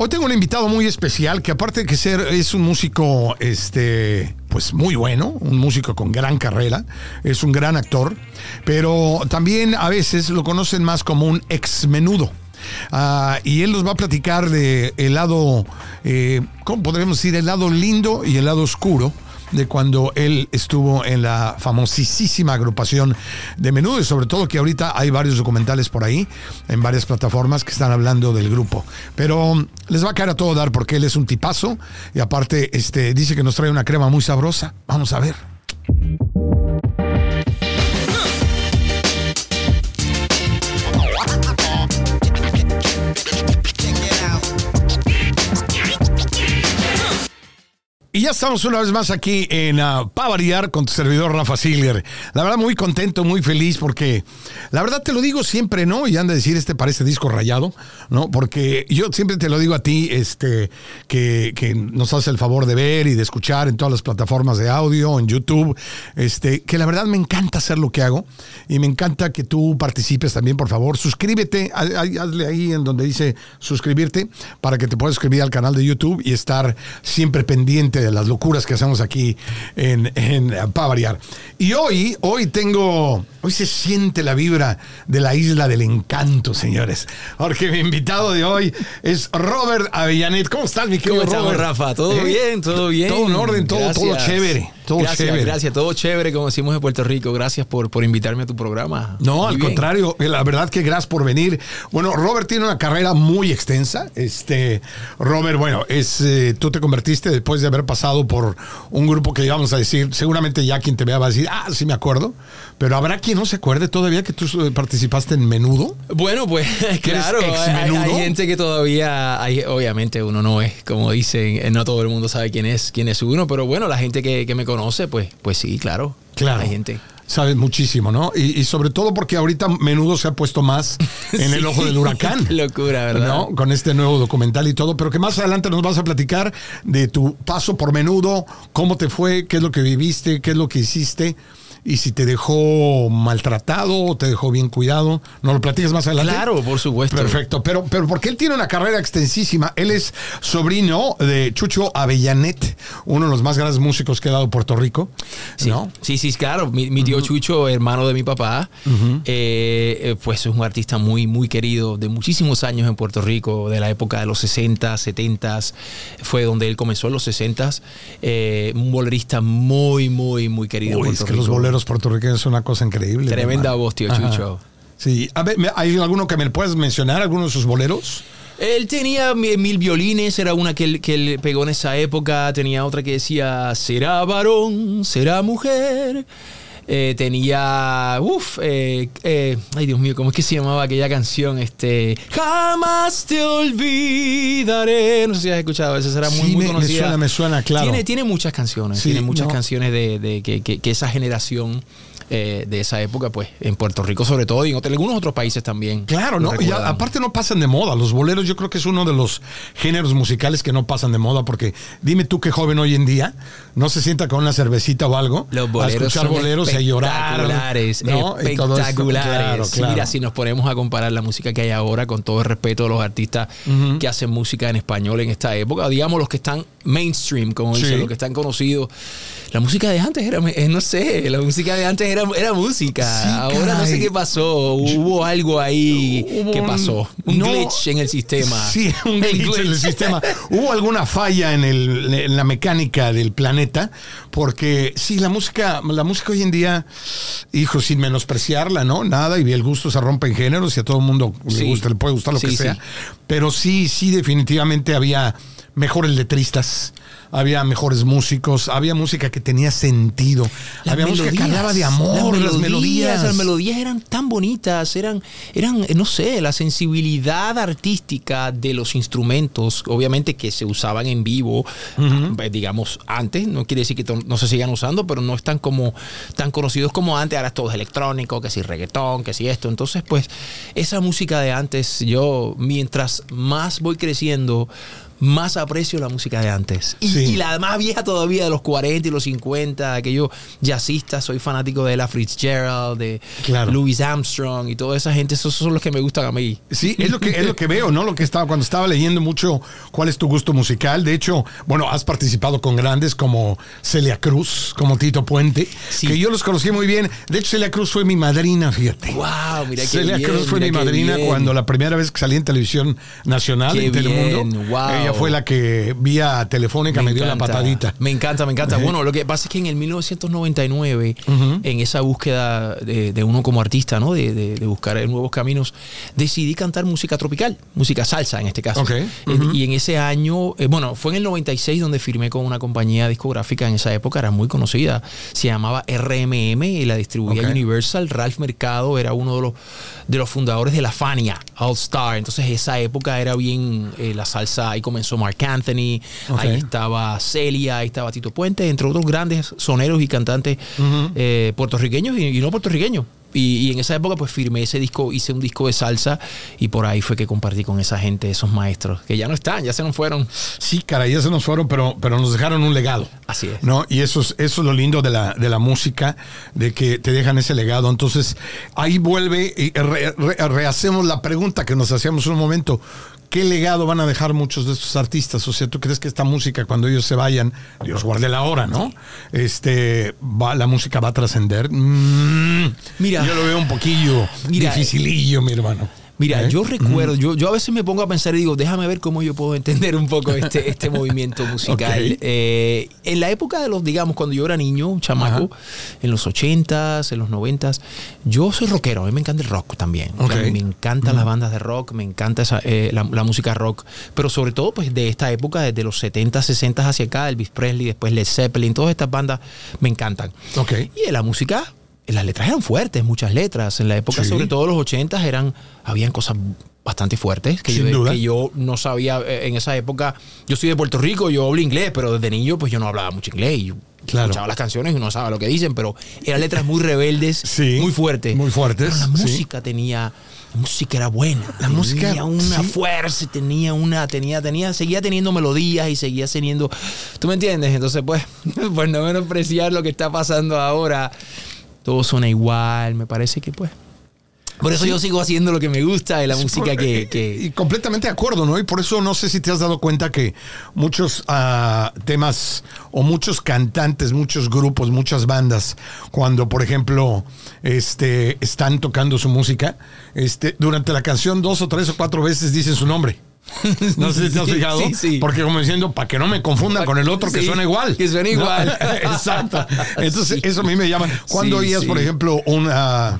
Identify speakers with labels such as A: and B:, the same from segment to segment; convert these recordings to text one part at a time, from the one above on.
A: Hoy tengo un invitado muy especial que aparte de que ser es un músico este pues muy bueno, un músico con gran carrera, es un gran actor, pero también a veces lo conocen más como un ex menudo. Ah, y él nos va a platicar de el lado, eh, ¿cómo podríamos decir? El lado lindo y el lado oscuro de cuando él estuvo en la famosísima agrupación de Menudo y sobre todo que ahorita hay varios documentales por ahí en varias plataformas que están hablando del grupo. Pero les va a caer a todo dar porque él es un tipazo y aparte este, dice que nos trae una crema muy sabrosa. Vamos a ver. Y ya estamos una vez más aquí en uh, Pavariar con tu servidor Rafa Silger. La verdad, muy contento, muy feliz porque la verdad te lo digo siempre, ¿no? Y anda a decir, este parece disco rayado, ¿no? Porque yo siempre te lo digo a ti, este, que, que nos hace el favor de ver y de escuchar en todas las plataformas de audio, en YouTube, este, que la verdad me encanta hacer lo que hago y me encanta que tú participes también, por favor. Suscríbete, hazle ahí en donde dice suscribirte para que te puedas suscribir al canal de YouTube y estar siempre pendiente de las locuras que hacemos aquí en, en Pavariar. Y hoy, hoy tengo, hoy se siente la vibra de la isla del encanto, señores. Porque mi invitado de hoy es Robert Avellanet. ¿Cómo estás, mi querido
B: ¿Cómo Robert? Rafa? ¿Todo ¿Eh? bien? ¿Todo bien?
A: Todo en orden, todo, todo chévere. Todo
B: gracias,
A: chévere.
B: gracias, todo chévere, como decimos en Puerto Rico. Gracias por, por invitarme a tu programa.
A: No, muy al bien. contrario, la verdad que gracias por venir. Bueno, Robert tiene una carrera muy extensa. Este, Robert, bueno, es, eh, tú te convertiste después de haber pasado por un grupo que íbamos a decir, seguramente ya quien te vea va a decir, ah, sí me acuerdo, pero habrá quien no se acuerde todavía que tú participaste en Menudo.
B: Bueno, pues claro, hay, hay, gente que todavía, hay, obviamente uno no es, como dicen, no todo el mundo sabe quién es, quién es uno, pero bueno, la gente que, que me conoce, pues, pues sí, claro.
A: Claro.
B: Hay gente
A: sabes muchísimo, ¿no? Y, y, sobre todo porque ahorita Menudo se ha puesto más en el ojo del huracán.
B: Qué locura, ¿verdad?
A: ¿no? Con este nuevo documental y todo, pero que más adelante nos vas a platicar de tu paso por Menudo, cómo te fue, qué es lo que viviste, qué es lo que hiciste y si te dejó maltratado o te dejó bien cuidado. ¿No lo platicas más adelante?
B: Claro, por supuesto.
A: Perfecto. Pero, pero porque él tiene una carrera extensísima. Él es sobrino de Chucho Avellanet, uno de los más grandes músicos que ha dado Puerto Rico.
B: Sí,
A: ¿no?
B: sí, sí, claro. Mi, mi tío uh -huh. Chucho, hermano de mi papá, uh -huh. eh, pues es un artista muy, muy querido de muchísimos años en Puerto Rico, de la época de los 60, 70. Fue donde él comenzó en los 60. Eh, un bolerista muy, muy, muy querido.
A: Uy,
B: en
A: Puerto
B: es que
A: Rico. los boleros puertorriqueños es una cosa increíble.
B: Tremenda voz, tío Ajá. Chucho.
A: Sí, a ver, ¿hay alguno que me puedas mencionar, alguno de sus boleros?
B: Él tenía mil violines, era una que él, que él, pegó en esa época, tenía otra que decía, será varón, será mujer. Eh, tenía, uff, eh, eh, ay Dios mío, ¿cómo es que se llamaba aquella canción? Este, jamás te olvidaré. No sé si has escuchado, esa será muy,
A: sí,
B: muy conocida.
A: Me suena, me suena, claro.
B: Tiene, tiene muchas canciones,
A: Sí,
B: tiene muchas
A: no.
B: canciones de, de que, que, que esa generación eh, de esa época, pues en Puerto Rico sobre todo y en algunos otros países también.
A: Claro, ¿no? Y a- aparte no pasan de moda. Los boleros yo creo que es uno de los géneros musicales que no pasan de moda porque dime tú qué joven hoy en día no se sienta con una cervecita o algo
B: Los
A: a
B: boleros
A: escuchar
B: son
A: boleros y a llorar.
B: espectaculares,
A: ¿no?
B: Espectaculares.
A: Claro, claro.
B: Mira, si nos ponemos a comparar la música que hay ahora, con todo el respeto de los artistas
A: Ujú.
B: que hacen música en español en esta época, digamos los que están mainstream, como
A: Sí.
B: dicen, los que están conocidos. La música de antes era, eh, no sé, la música de antes era, era música.
A: Sí,
B: ahora no sé qué pasó. Hubo algo ahí
A: Hubo
B: que pasó. Un
A: no.
B: glitch en el sistema.
A: Sí, un glitch en el sistema. Hubo alguna falla en, el, en la mecánica del planeta, porque sí, la música, la música hoy en día, hijo, sin menospreciarla, ¿no? Nada, y el gusto se rompe en géneros y a todo el mundo le gusta, le puede gustar lo
B: Sí,
A: que sea. Pero sí, sí, definitivamente había mejores letristas. Había mejores músicos, había música que tenía sentido,
B: Las
A: había música que hablaba de amor, las melodías.
B: Las melodías eran tan bonitas, eran, eran, no sé, la sensibilidad artística de los instrumentos, obviamente que se usaban en vivo, eh, digamos, antes, no quiere decir que no se sigan usando, pero no están como tan conocidos como antes, ahora todo es electrónico, que si reggaetón, que si esto. Entonces, pues, esa música de antes, yo, mientras más voy creciendo, más aprecio la música de antes. Y,
A: Sí.
B: y la más vieja todavía, de los 40 y los 50, aquellos jazzistas. Soy fanático de Ella Fitzgerald, de
A: Claro.
B: Louis Armstrong y toda esa gente. Esos son los que me gustan a mí.
A: Sí, es lo que es lo que veo, ¿no? Lo que estaba cuando estaba leyendo mucho cuál es tu gusto musical. De hecho, bueno, has participado con grandes como Celia Cruz, como Tito Puente,
B: Sí.
A: que yo los conocí muy bien. De hecho, Celia Cruz fue mi madrina, fíjate.
B: ¡Wow! Mira qué
A: Celia
B: bien,
A: Cruz fue mi madrina
B: bien.
A: cuando la primera vez que salí en televisión nacional,
B: Qué
A: en Telemundo.
B: wow.
A: Ella fue la que vía telefónica me, dio la patadita.
B: Me encanta, me encanta. Bueno, lo que pasa es que en el 1999, en esa búsqueda de, de uno como artista, ¿no? De, de- de buscar nuevos caminos, decidí cantar música tropical, música salsa en este caso. Y en ese año, eh, bueno, fue en el 96 donde firmé con una compañía discográfica en esa época, era muy conocida, se llamaba RMM y la distribuía. Universal. Ralph Mercado era uno de los, de los fundadores de la Fania All Star. Entonces, esa época era bien eh, la salsa. Ahí comenzó Mark Anthony, ahí estaba Celia, ahí estaba Tito Puente, entre otros grandes soneros y cantantes eh, puertorriqueños y, y no puertorriqueños. Y, y en esa época pues firmé ese disco, hice un disco de salsa y por ahí fue que compartí con esa gente, esos maestros, que ya no están, ya se nos fueron.
A: Sí, caray, ya se nos fueron, pero, pero nos dejaron un legado.
B: Así es.
A: ¿no? Y eso es, eso es lo lindo de la, de la música, de que te dejan ese legado. Entonces, ahí vuelve y re- re- rehacemos la pregunta que nos hacíamos en un momento. ¿Qué legado van a dejar muchos de estos artistas? O sea, ¿tú crees que esta música, cuando ellos se vayan, Dios guarde la hora, ¿no? Este, va, la música va a trascender. Mm,
B: Mira.
A: yo lo veo un poquillo
B: Mira,
A: dificilillo, mi hermano.
B: Mira,
A: ¿Eh?
B: yo recuerdo, yo, yo a veces me pongo a pensar y digo, déjame ver cómo yo puedo entender un poco este, este movimiento musical. Eh, en la época de los, digamos, cuando yo era niño, un chamaco, en los 80s, en los 90s, yo soy rockero, a mí me encanta el rock también. O sea,
A: Ok.
B: me encantan las bandas de rock, me encanta esa, eh, la, la música rock, pero sobre todo pues de esta época, desde los 70, 60 hacia acá, Elvis Presley, después Led Zeppelin, todas estas bandas me encantan.
A: Ok.
B: Y en la música, las letras eran fuertes, muchas letras. En la época,
A: Sí.
B: sobre todo los 80 eran, habían cosas bastante fuertes que,
A: Sin
B: yo,
A: duda.
B: que yo no sabía eh, en esa época. Yo soy de Puerto Rico, yo hablo inglés, pero desde niño pues yo no hablaba mucho inglés. Yo
A: Claro.
B: escuchaba las canciones y no sabía lo que dicen, pero eran letras muy rebeldes,
A: Sí,
B: muy fuertes.
A: muy fuertes,
B: Pero la
A: sí.
B: música tenía... La música era buena.
A: La música,
B: tenía una
A: sí.
B: fuerza, tenía una, tenía, tenía, seguía teniendo melodías y seguía teniendo. ¿Tú me entiendes? Entonces, pues, pues no menospreciar lo que está pasando ahora. Todo suena igual, me parece que pues. Por eso yo sigo haciendo lo que me gusta de la música que, que-
A: Y completamente de acuerdo, ¿no? Y por eso no sé si te has dado cuenta que muchos ah, temas o muchos cantantes, muchos grupos, muchas bandas, cuando por ejemplo este, están tocando su música, este, durante la canción dos o tres o cuatro veces dicen su nombre. No sé si te has fijado.
B: sí, sí.
A: Porque como diciendo, para que no me confundan con el otro que
B: Sí,
A: suena igual.
B: que suena
A: ¿No?
B: igual.
A: Exacto. Entonces, eso a mí me llama. Cuando oías, por ejemplo, un. ah,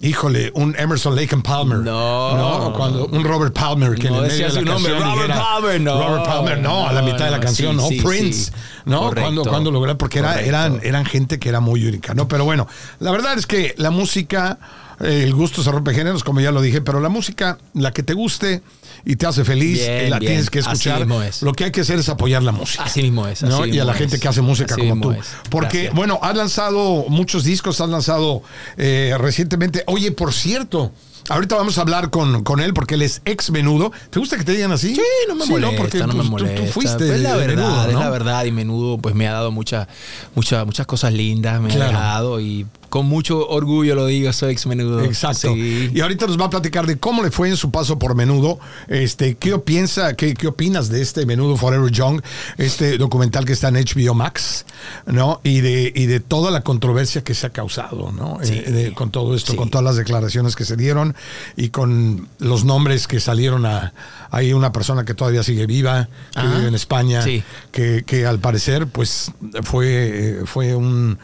A: híjole, un Emerson Lake and Palmer.
B: No.
A: Cuando un Robert Palmer que
B: No
A: en el medio
B: decía
A: de la
B: su nombre, Robert
A: dijera,
B: Palmer, no.
A: Robert Palmer, no, a la
B: No,
A: mitad de la
B: no,
A: canción, no,
B: sí,
A: Prince,
B: sí.
A: ¿no?
B: Correcto.
A: Cuando, cuando logré, porque era, eran, eran gente que era muy única, ¿no? Pero bueno, la verdad es que la música, el gusto se rompe géneros, como ya lo dije, pero la música, la que te guste y te hace feliz,
B: Bien,
A: eh, la
B: bien.
A: tienes que escuchar.
B: es.
A: Lo que hay que hacer es apoyar la música.
B: Así mismo es,
A: ¿no?
B: así
A: Y a la gente que hace música
B: Así
A: como tú.
B: es.
A: Porque,
B: Gracias.
A: bueno, has lanzado muchos discos, has lanzado eh, recientemente. Oye, por cierto. Ahorita vamos a hablar con, con él porque él es ex menudo. ¿Te gusta que te digan así?
B: Sí, no me molesta,
A: Porque
B: no me
A: tú- tú-
B: molesta.
A: Tú, fuiste
B: Pues la verdad,
A: Menudo,
B: es la verdad. Y menudo, pues me ha dado muchas, muchas, muchas cosas lindas, me
A: Claro.
B: ha dejado y con mucho orgullo lo digo, soy ex menudo.
A: Exacto.
B: Sí.
A: Y ahorita nos va a platicar de cómo le fue en su paso por Menudo. Este, ¿qué piensa, qué, qué opinas de este Menudo Forever Young, este documental que está en HBO Max, ¿no? Y de, y de toda la controversia que se ha causado, ¿no?
B: Sí.
A: Eh, de- con todo esto,
B: Sí.
A: con todas las declaraciones que se dieron y con los nombres que salieron a. Hay una persona que todavía sigue viva, que
B: Ajá.
A: vive en España,
B: Sí.
A: que, que al parecer, pues, fue, fue un.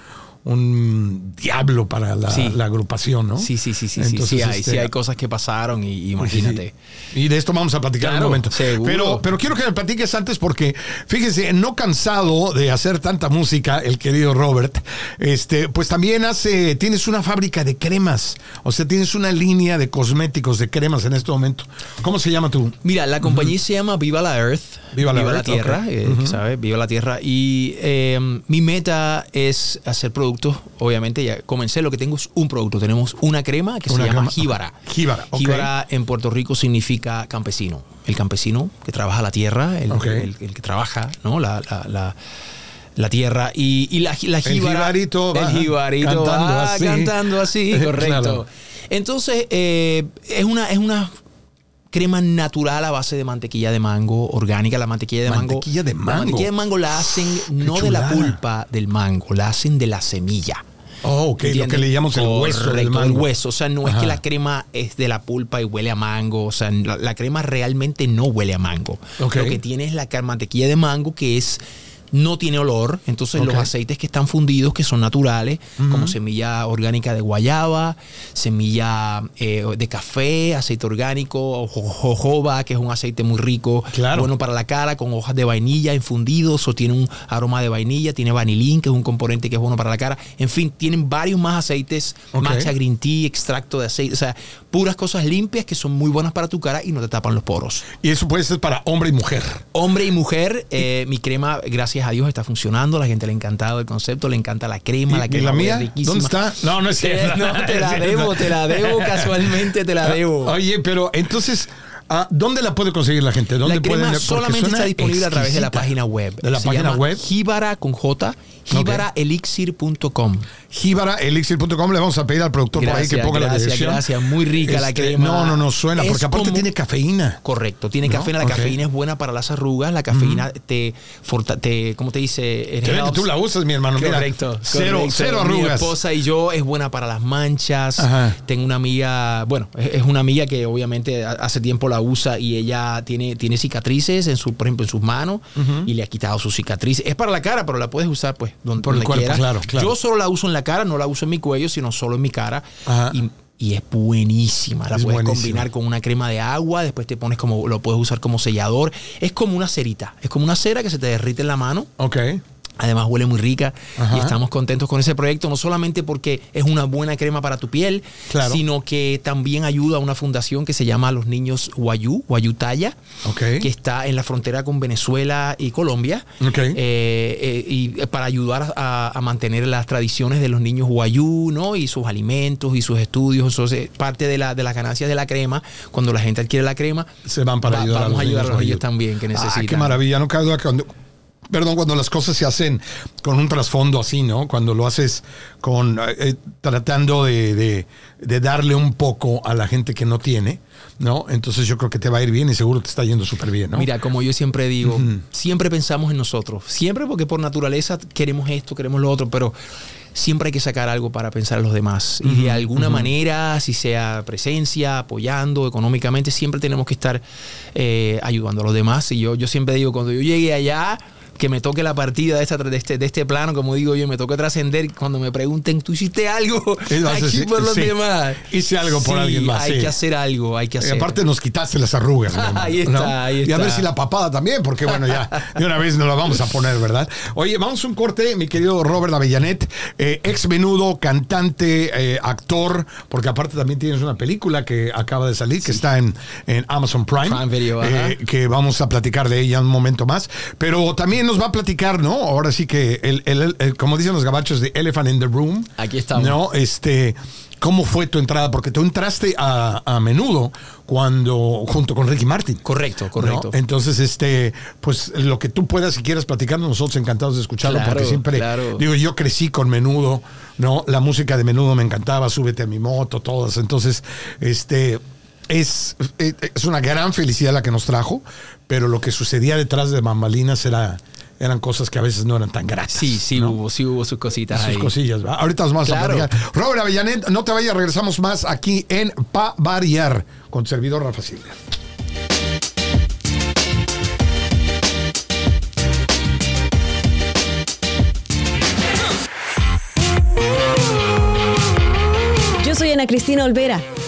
A: Un diablo para la,
B: Sí.
A: la agrupación, ¿no?
B: Sí, sí, sí, sí,
A: Entonces,
B: sí, hay,
A: este,
B: sí hay cosas que pasaron y, imagínate.
A: Sí. Y de esto vamos a platicar en un momento.
B: seguro.
A: Pero, pero quiero que me platiques antes porque, fíjese, no cansado de hacer tanta música, el querido Robert, este, pues también hace, tienes una fábrica de cremas. O sea, tienes una línea de cosméticos, de cremas en este momento. ¿Cómo se llama tú?
B: Mira, la compañía se llama Viva la Earth.
A: Viva la Earth,
B: Tierra,
A: ok.
B: eh, ¿sabes? Viva la Tierra. Y eh, mi meta es hacer productos. Obviamente, ya comencé. Lo que tengo es un producto. Tenemos una crema que
A: Una
B: se llama jíbara.
A: Jíbara, ok.
B: Jíbara en Puerto Rico significa campesino. el campesino que trabaja la tierra, el, el- el que trabaja ¿no? la, la- la- la tierra. Y, y la, la jíbara.
A: jibarito va
B: el jibarito
A: cantando
B: va
A: así.
B: cantando así, correcto.
A: Claro.
B: Entonces, eh, es, una, es una crema natural a base de mantequilla de mango, orgánica. La mantequilla de mango.
A: Mantequilla de
B: La
A: mango.
B: mantequilla de mango la hacen no de la pulpa del mango, la hacen de la semilla.
A: Oh, ok, lo que le llamamos el hueso del mango.
B: el hueso. O sea, no es que la crema es de la pulpa y huele a mango. O sea, la, la crema realmente no huele a mango. Lo que tiene es la mantequilla de mango que es no tiene olor, entonces los aceites que están fundidos, que son naturales, como semilla orgánica de guayaba, semilla eh, de café, aceite orgánico, jo- jojoba, que es un aceite muy rico,
A: Claro.
B: bueno para la cara, con hojas de vainilla infundidos, o tiene un aroma de vainilla, tiene vanilín, que es un componente que es bueno para la cara. En fin, tienen varios más aceites,
A: Ok.
B: matcha green tea, extracto de aceite, o sea, puras cosas limpias que son muy buenas para tu cara y no te tapan los poros.
A: Y eso puede ser para hombre y mujer.
B: Hombre y mujer, eh, mi crema, gracias a Dios, está funcionando. La gente le ha encantado el concepto, le encanta la crema, la
A: ¿Y, y
B: crema
A: la mía?
B: riquísima.
A: ¿Dónde está? No, no es
B: Te,
A: cierto.
B: no, te la debo, te la debo, casualmente te la debo.
A: Oye, pero entonces, ah, ¿dónde la puede conseguir la gente? ¿Dónde
B: La crema
A: pueden-
B: solamente está disponible a través de la
A: exquisita.
B: página web.
A: De la
B: Se
A: página
B: llama
A: web.
B: Jíbara con J, jíbaraelixir.com.
A: Jíbaraelixir.com le vamos a pedir al productor por ahí que
B: Gracias,
A: ponga la
B: gracias,
A: dirección.
B: gracias. Muy rica la
A: Este,
B: crema.
A: No, no, no suena,
B: Es
A: porque aparte
B: como-
A: tiene cafeína.
B: Correcto, tiene
A: ¿No?
B: cafeína. La cafeína es buena para las arrugas. La cafeína te, forta- te, ¿cómo te dice?
A: Tú la usas, mi hermano. Mira,
B: Correcto,
A: cero,
B: correcto.
A: cero
B: Mi
A: arrugas.
B: esposa y yo es buena para las manchas.
A: Ajá.
B: Tengo una amiga, bueno, es una amiga que obviamente ha- hace tiempo la usa y ella tiene, tiene cicatrices en su, por ejemplo, en sus manos y le ha quitado sus cicatrices. Es para la cara, pero la puedes usar pues donde,
A: Por el
B: donde
A: cuerpo,
B: quieras.
A: claro, claro.
B: Yo solo la uso en la cara, no la uso en mi cuello, sino solo en mi cara.
A: Ajá.
B: Y, y es buenísima. La
A: Es
B: puedes combinar con una crema de agua, después te pones como, lo puedes usar como sellador. Es como una cerita, es como una cera que se te derrite en la mano.
A: Ok.
B: Además huele muy rica
A: Ajá.
B: y estamos contentos con ese proyecto, no solamente porque es una buena crema para tu piel,
A: Claro.
B: sino que también ayuda a una fundación que se llama Los Niños Guayú, Guayutaya,
A: Ok.
B: que está en la frontera con Venezuela y Colombia, eh, eh, y para ayudar a, a mantener las tradiciones de los niños Guayú, ¿no? Y sus alimentos y sus estudios, entonces parte de, la, de las ganancias de la crema, cuando la gente adquiere la crema,
A: Se van para
B: va-
A: ayudar a los
B: a ayudar a los
A: niños
B: también que
A: Ah,
B: necesitan.
A: qué maravilla, no cabe duda que cuando, perdón, cuando las cosas se hacen con un trasfondo así, ¿no? Cuando lo haces con eh, eh, tratando de, de- de darle un poco a la gente que no tiene, ¿no? Entonces yo creo que te va a ir bien y seguro te está yendo súper bien, ¿no?
B: Mira, como yo siempre digo, siempre pensamos en nosotros. Siempre porque por naturaleza queremos esto, queremos lo otro, pero siempre hay que sacar algo para pensar en los demás. Y de alguna manera, si sea presencia, apoyando económicamente, siempre tenemos que estar eh, ayudando a los demás. Y yo, yo siempre digo, cuando yo llegue allá, que me toque la partida de, esta, de, este, de este plano, como digo yo, me toque trascender, cuando me pregunten, ¿tú hiciste algo
A: Y
B: aquí
A: sí,
B: por los
A: sí.
B: demás?
A: Hice algo por alguien más,
B: Hay que hacer algo, hay que
A: Y
B: hacer.
A: aparte nos quitaste las arrugas. hermano,
B: Ahí está,
A: ¿no?
B: ahí
A: Y a ver
B: está.
A: si la papada también, porque bueno, ya de una vez nos la vamos a poner, ¿verdad? Oye, vamos a un corte, mi querido Robert Avellanet, eh, ex menudo, cantante, eh, actor, porque aparte también tienes una película que acaba de salir, que está en, en Amazon Prime.
B: Prime Video,
A: eh, que vamos a platicar de ella un momento más. Pero también nos va a platicar, ¿no? Ahora sí que, el, el- el- como dicen los gabachos, de Elephant in the Room.
B: Aquí estamos.
A: No, este, ¿cómo fue tu entrada? Porque tú entraste a, a menudo cuando, junto con Ricky Martin.
B: Correcto, correcto.
A: ¿no? Entonces, este, pues lo que tú puedas, si quieras platicarnos, nosotros encantados de escucharlo,
B: Claro,
A: porque siempre,
B: claro.
A: digo, yo crecí con menudo, ¿no? La música de menudo me encantaba, súbete a mi moto, todas. Entonces, este, es, es una gran felicidad la que nos trajo, pero lo que sucedía detrás de bambalinas era, eran cosas que a veces no eran tan gratas.
B: Sí, sí
A: ¿no?
B: hubo, sí hubo sus cositas
A: sus
B: ahí.
A: cosillas. ¿va? Ahorita nos vamos
B: Claro.
A: a platicar. Robert Avellanet, no te vayas, regresamos más aquí en Pa Variar con servidor Rafa Silva.
C: Yo soy Ana Cristina Olvera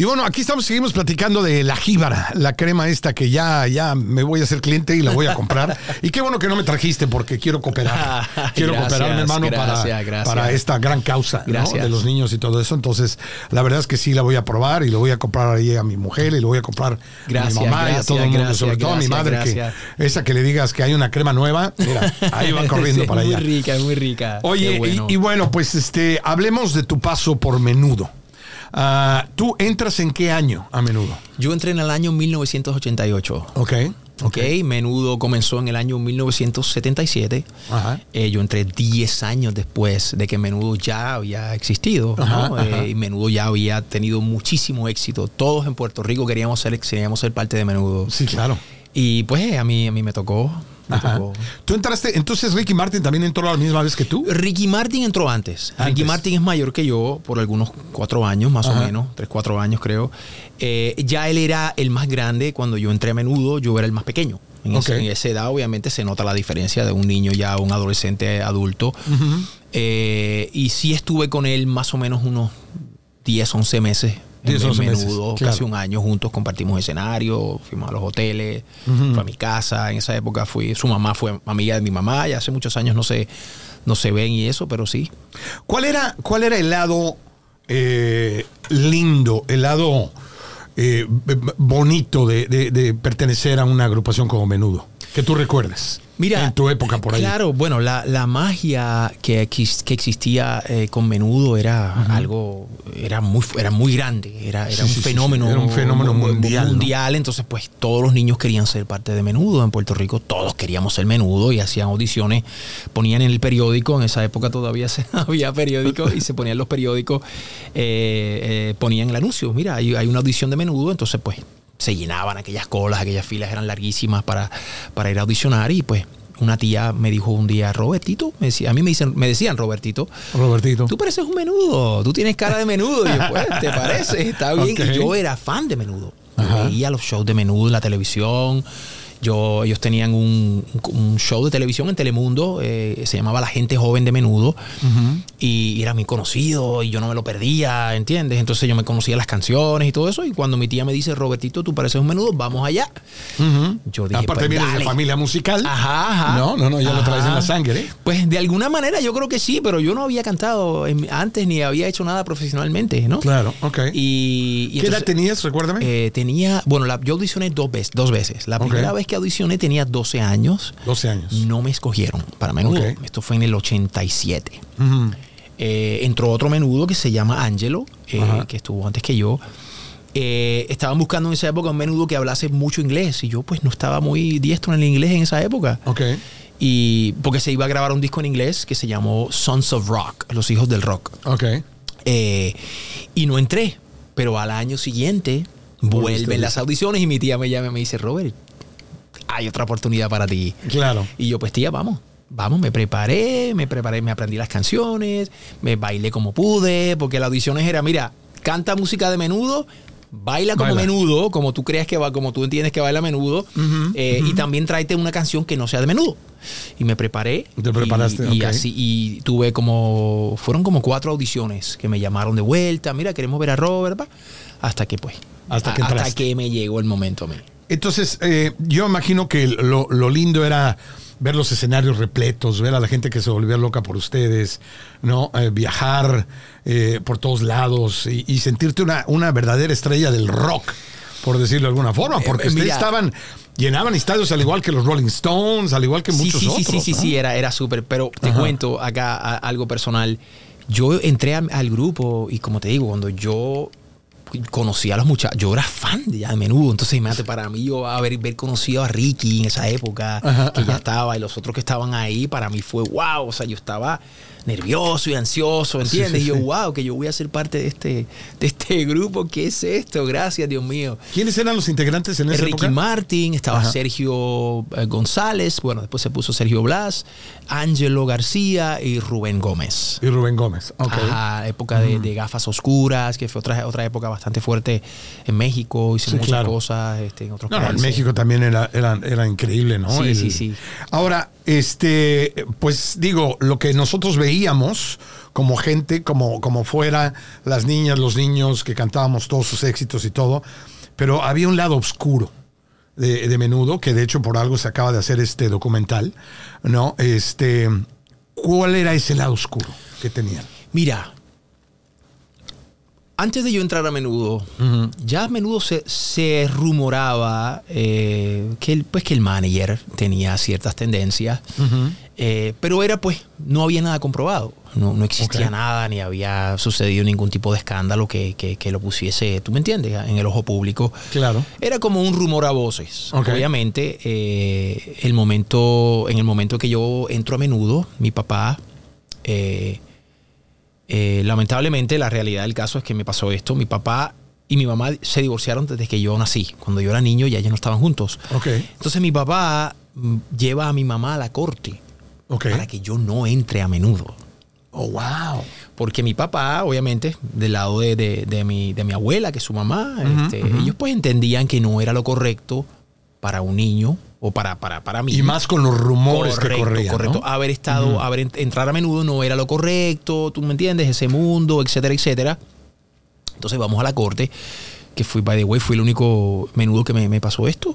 A: Y bueno, aquí estamos, seguimos platicando de la jíbara, la crema esta que ya, ya me voy a hacer cliente y la voy a comprar. y qué bueno que no me trajiste porque quiero cooperar. quiero
B: Gracias,
A: cooperar, mi hermano,
B: gracias,
A: para,
B: gracias.
A: para esta gran causa de los niños y todo eso. Entonces, la verdad es que sí la voy a probar y le voy a comprar ahí a mi mujer y le voy a comprar a mi mamá y a todo el mundo, sobre todo a mi madre, que esa que le digas que hay una crema nueva, mira, ahí va corriendo
B: Sí,
A: para
B: muy
A: allá.
B: rica, muy rica.
A: Oye,
B: bueno.
A: y, y bueno, pues este, hablemos de tu paso por menudo. Ah, ¿Tú entras en qué año a menudo?
B: Yo entré en el año 1988.
A: Ok.
B: Ok, menudo comenzó en el año 1977.
A: Ajá.
B: Eh, yo entré 10 años después de que Menudo ya había existido. ¿no?
A: Ajá, ajá.
B: Eh, y Menudo ya había tenido muchísimo éxito. Todos en Puerto Rico queríamos ser, queríamos ser parte de Menudo.
A: Sí, claro.
B: Y pues a mí, a mí me tocó.
A: Ajá. Tú entraste, entonces Ricky Martin también entró a la misma vez que tú.
B: Ricky Martin entró antes.
A: Antes.
B: Ricky Martin es mayor que yo por algunos cuatro años, más
A: Ajá.
B: o menos, tres, cuatro años creo. Eh, ya él era el más grande cuando yo entré a menudo, yo era el más pequeño. En, ese- en esa edad obviamente se nota la diferencia de un niño ya a un adolescente adulto. Eh, y sí estuve con él más o menos unos 10, 11 meses. En
A: 10, 11 meses,
B: menudo,
A: claro.
B: casi un año juntos, compartimos escenario, fuimos a los hoteles, fue a mi casa, en esa época fui, su mamá fue amiga de mi mamá, ya hace muchos años no se, no se ven y eso, pero sí.
A: ¿Cuál era, cuál era el lado eh, lindo, el lado eh, bonito de, de- de pertenecer a una agrupación como Menudo? Que tú recuerdes.
B: Mira,
A: En tu época por ahí.
B: Claro, bueno, la, la magia que, que existía eh, con menudo era algo, era muy, era muy grande, era, era
A: Sí,
B: un
A: sí,
B: fenómeno,
A: sí. Era un fenómeno
B: mu- mu-
A: mundial, ¿no?
B: mundial, entonces pues todos los niños querían ser parte de menudo en Puerto Rico, todos queríamos ser menudo y hacían audiciones, ponían en el periódico, en esa época todavía se, había periódicos y se ponían los periódicos, eh, eh, ponían el anuncio, mira, hay, hay una audición de menudo, entonces pues se llenaban aquellas colas, aquellas filas eran larguísimas para, para ir a audicionar y pues una tía me dijo un día, Robertito, me decía, a mí me, dicen, me decían Robertito,
A: Robertito.
B: tú pareces un menudo, tú tienes cara de menudo. Y yo, pues, ¿te parece? Está bien.
A: Ok.
B: Y yo era fan de menudo. Yo veía los shows de menudo en la televisión. Yo, ellos tenían un, un show de televisión en Telemundo, eh, se llamaba La Gente Joven de Menudo, y era muy conocido, y yo no me lo perdía, ¿entiendes? Entonces yo me conocía las canciones y todo eso, y cuando mi tía me dice, Robertito, tú pareces un menudo, vamos allá. Yo dije,
A: Aparte
B: pues,
A: de familia musical.
B: Ajá, ajá.
A: No, no, no, ya lo traes en la sangre. ¿eh?
B: Pues de alguna manera yo creo que sí, pero yo no había cantado en- antes ni había hecho nada profesionalmente, ¿no?
A: Claro, ok.
B: Y, y
A: ¿Qué edad
B: entonces,
A: tenías? Recuérdame.
B: eh, tenía, bueno, la- yo audicioné dos veces, dos veces. La primera vez que audicioné tenía 12 años.
A: 12 años.
B: No me escogieron para menudo. Esto fue en el 87.
A: Ujú.
B: Eh, entró otro menudo que se llama Angelo, eh, que estuvo antes que yo. Eh, estaban buscando en esa época un menudo que hablase mucho inglés y yo pues no estaba muy diestro en el inglés en esa época.
A: Ok.
B: Y porque se iba a grabar un disco en inglés que se llamó Sons of Rock, Los Hijos del Rock.
A: Ok.
B: Eh, y no entré, pero al año siguiente vuelven las audiciones y mi tía me llama y me dice, Robert, hay otra oportunidad para ti.
A: Claro.
B: Y yo, pues tía, vamos. Vamos, me preparé, me preparé, me aprendí las canciones, me bailé como pude, porque la audiciones era, mira, canta música de menudo, baila como
A: Baila.
B: menudo, como tú creas que va, como tú entiendes que baila menudo, eh, y también tráete una canción que no sea de menudo. Y me preparé.
A: Te preparaste,
B: y, y así, y tuve como, fueron como cuatro audiciones que me llamaron de vuelta, mira, queremos ver a Robert, pa", hasta que pues,
A: Hasta que
B: a- hasta que me llegó el momento a mí.
A: Entonces, eh, yo imagino que lo, lo lindo era ver los escenarios repletos, ver a la gente que se volvía loca por ustedes, ¿no? Eh, viajar eh, por todos lados y, y sentirte una, una verdadera estrella del rock, por decirlo de alguna forma, porque
B: Eh,
A: ustedes
B: mira.
A: estaban, llenaban estadios al igual que los Rolling Stones, al igual que
B: Sí,
A: muchos
B: sí, sí,
A: otros.
B: sí, sí,
A: ¿no?
B: sí, era, era súper. Pero te
A: Ajá.
B: cuento acá a- algo personal. Yo entré a- al grupo y como te digo, cuando yo conocí a los muchachos, yo era fan de ya de menudo. Entonces, imagínate, para mí yo haber, haber conocido a Ricky en esa época,
A: Ajá,
B: que
A: ajá.
B: ya estaba, y los otros que estaban ahí, para mí fue wow. O sea, yo estaba nervioso y ansioso, ¿entiendes?
A: Sí, sí,
B: y yo, wow, que yo voy a ser parte de este, de este grupo. ¿Qué es esto? Gracias, Dios mío.
A: ¿Quiénes eran los integrantes en esa
B: Ricky
A: época?
B: Martin, estaba
A: Ajá.
B: Sergio eh, González, bueno, después se puso Sergio Blas, Ángelo García y Rubén Gómez.
A: Y Rubén Gómez. Ok.
B: Ajá, época de, de gafas oscuras, que fue otra, otra época bastante fuerte en México, hice
A: Sí,
B: muchas
A: claro.
B: cosas este, en otros
A: No, no, en
B: países.
A: México también era, era, era increíble, ¿no?
B: Sí, sí, sí.
A: Ahora, este, pues digo, lo que nosotros veíamos como gente, como, como fuera, las niñas, los niños, que cantábamos todos sus éxitos y todo, pero había un lado oscuro. De, de menudo, que de hecho por algo se acaba de hacer este documental, ¿no? Este, ¿cuál era ese lado oscuro que tenían?
B: Mira, antes de yo entrar a menudo, ya a menudo se, se rumoraba eh, que, el, pues, que el manager tenía ciertas tendencias, eh, pero era pues, no había nada comprobado. No, no existía nada, ni había sucedido ningún tipo de escándalo que, que- que lo pusiese, tú me entiendes, en el ojo público.
A: Claro.
B: Era como un rumor a voces. Obviamente, eh, el momento, en el momento que yo entro a menudo, mi papá, eh, eh, lamentablemente, la realidad del caso es que me pasó esto. Mi papá y mi mamá se divorciaron desde que yo nací. Cuando yo era niño ya ellos no estaban juntos. Entonces mi papá mm, lleva a mi mamá a la corte para que yo no entre a menudo.
A: Oh, wow.
B: Porque mi papá, obviamente, del lado de, de- de mi, de mi abuela, que es su mamá, este, ellos pues entendían que no era lo correcto para un niño o para, para, para mí.
A: Y más con los rumores que
B: Correcto,
A: corrían.
B: correcto.
A: ¿no?
B: Haber estado, haber ent- entrar a menudo no era lo correcto, tú me entiendes, ese mundo, etcétera, etcétera. Entonces vamos a la corte, que fui, by the way, fui el único menudo que me, me pasó esto.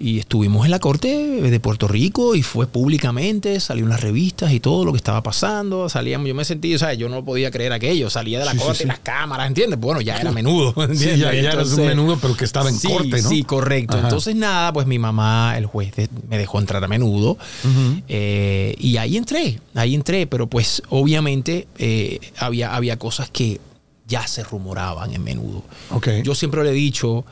B: Y estuvimos en la corte de Puerto Rico y fue públicamente, salió en las revistas y todo lo que estaba pasando. Salíamos, yo me sentí, o sea, yo no podía creer aquello. Salía de la
A: Sí,
B: corte
A: sí.
B: y las cámaras, ¿entiendes? Bueno, ya era menudo.
A: Sí, ya, ya eras un
B: Entonces-
A: menudo, pero que estaba en corte, ¿no?
B: Sí, correcto.
A: Ajá.
B: Entonces, nada, pues mi mamá, el juez, de- me dejó entrar a menudo. Eh, y ahí entré, ahí entré, pero pues obviamente eh, había, había cosas que ya se rumoraban en menudo.
A: Ok.
B: Yo siempre le he dicho,